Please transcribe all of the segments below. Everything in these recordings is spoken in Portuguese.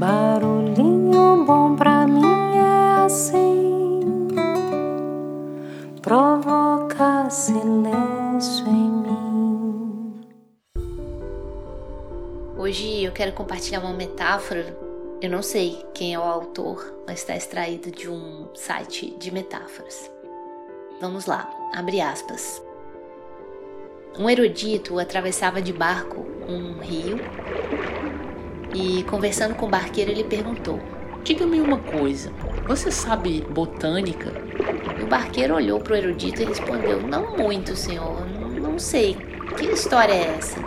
Barulhinho bom pra mim é assim, provoca silêncio em mim. Hoje eu quero compartilhar uma metáfora. Eu não sei quem é o autor, mas está extraído de um site de metáforas. Vamos lá, abre aspas. Um erudito atravessava de barco um rio e, conversando com o barqueiro, ele perguntou: Diga-me uma coisa, você sabe botânica? E o barqueiro olhou para o erudito e respondeu: Não muito, senhor, não, não sei. Que história é essa?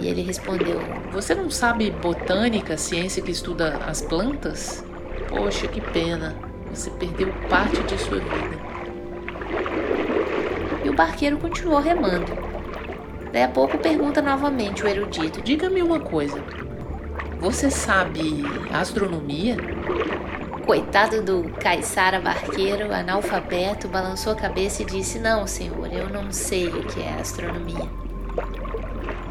E ele respondeu: Você não sabe botânica, ciência que estuda as plantas? Poxa, que pena. Você perdeu parte de sua vida. E o barqueiro continuou remando. Daí a pouco pergunta novamente o erudito: Diga-me uma coisa. Você sabe astronomia? Coitado do caiçara barqueiro, analfabeto, balançou a cabeça e disse: Não, senhor, eu não sei o que é astronomia.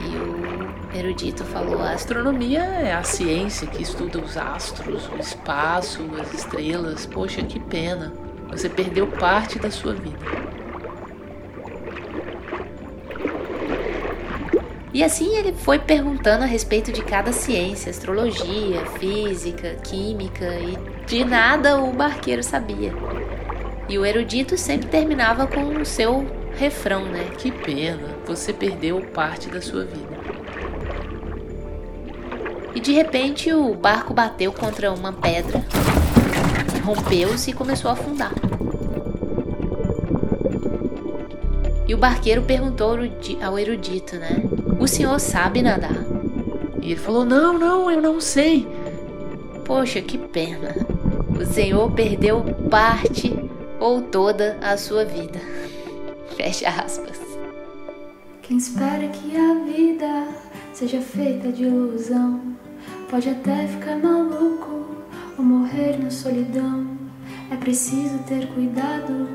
E o erudito falou: A astronomia é a ciência que estuda os astros, o espaço, as estrelas. Poxa, que pena. Você perdeu parte da sua vida. E assim ele foi perguntando a respeito de cada ciência, astrologia, física, química, e de nada o barqueiro sabia. E o erudito sempre terminava com o seu refrão, né? Que pena, você perdeu parte da sua vida. E de repente o barco bateu contra uma pedra, rompeu-se e começou a afundar. E o barqueiro perguntou ao erudito, né? O senhor sabe nadar? E ele falou: Não, não, eu não sei. Poxa, que pena. O senhor perdeu parte ou toda a sua vida. Fecha aspas. Quem espera que a vida seja feita de ilusão pode até ficar maluco ou morrer na solidão. É preciso ter cuidado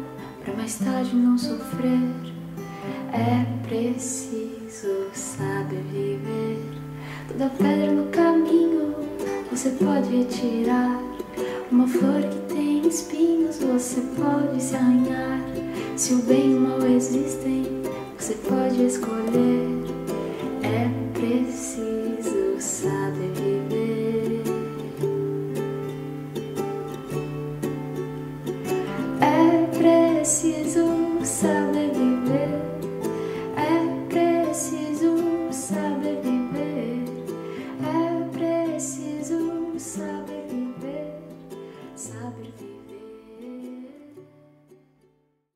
para mais tarde não sofrer. É preciso da pedra no caminho, você pode retirar. Uma flor que tem espinhos, você pode se arranhar. Se o bem e o mal existem, você pode escolher. É preciso saber viver. É preciso saber ver.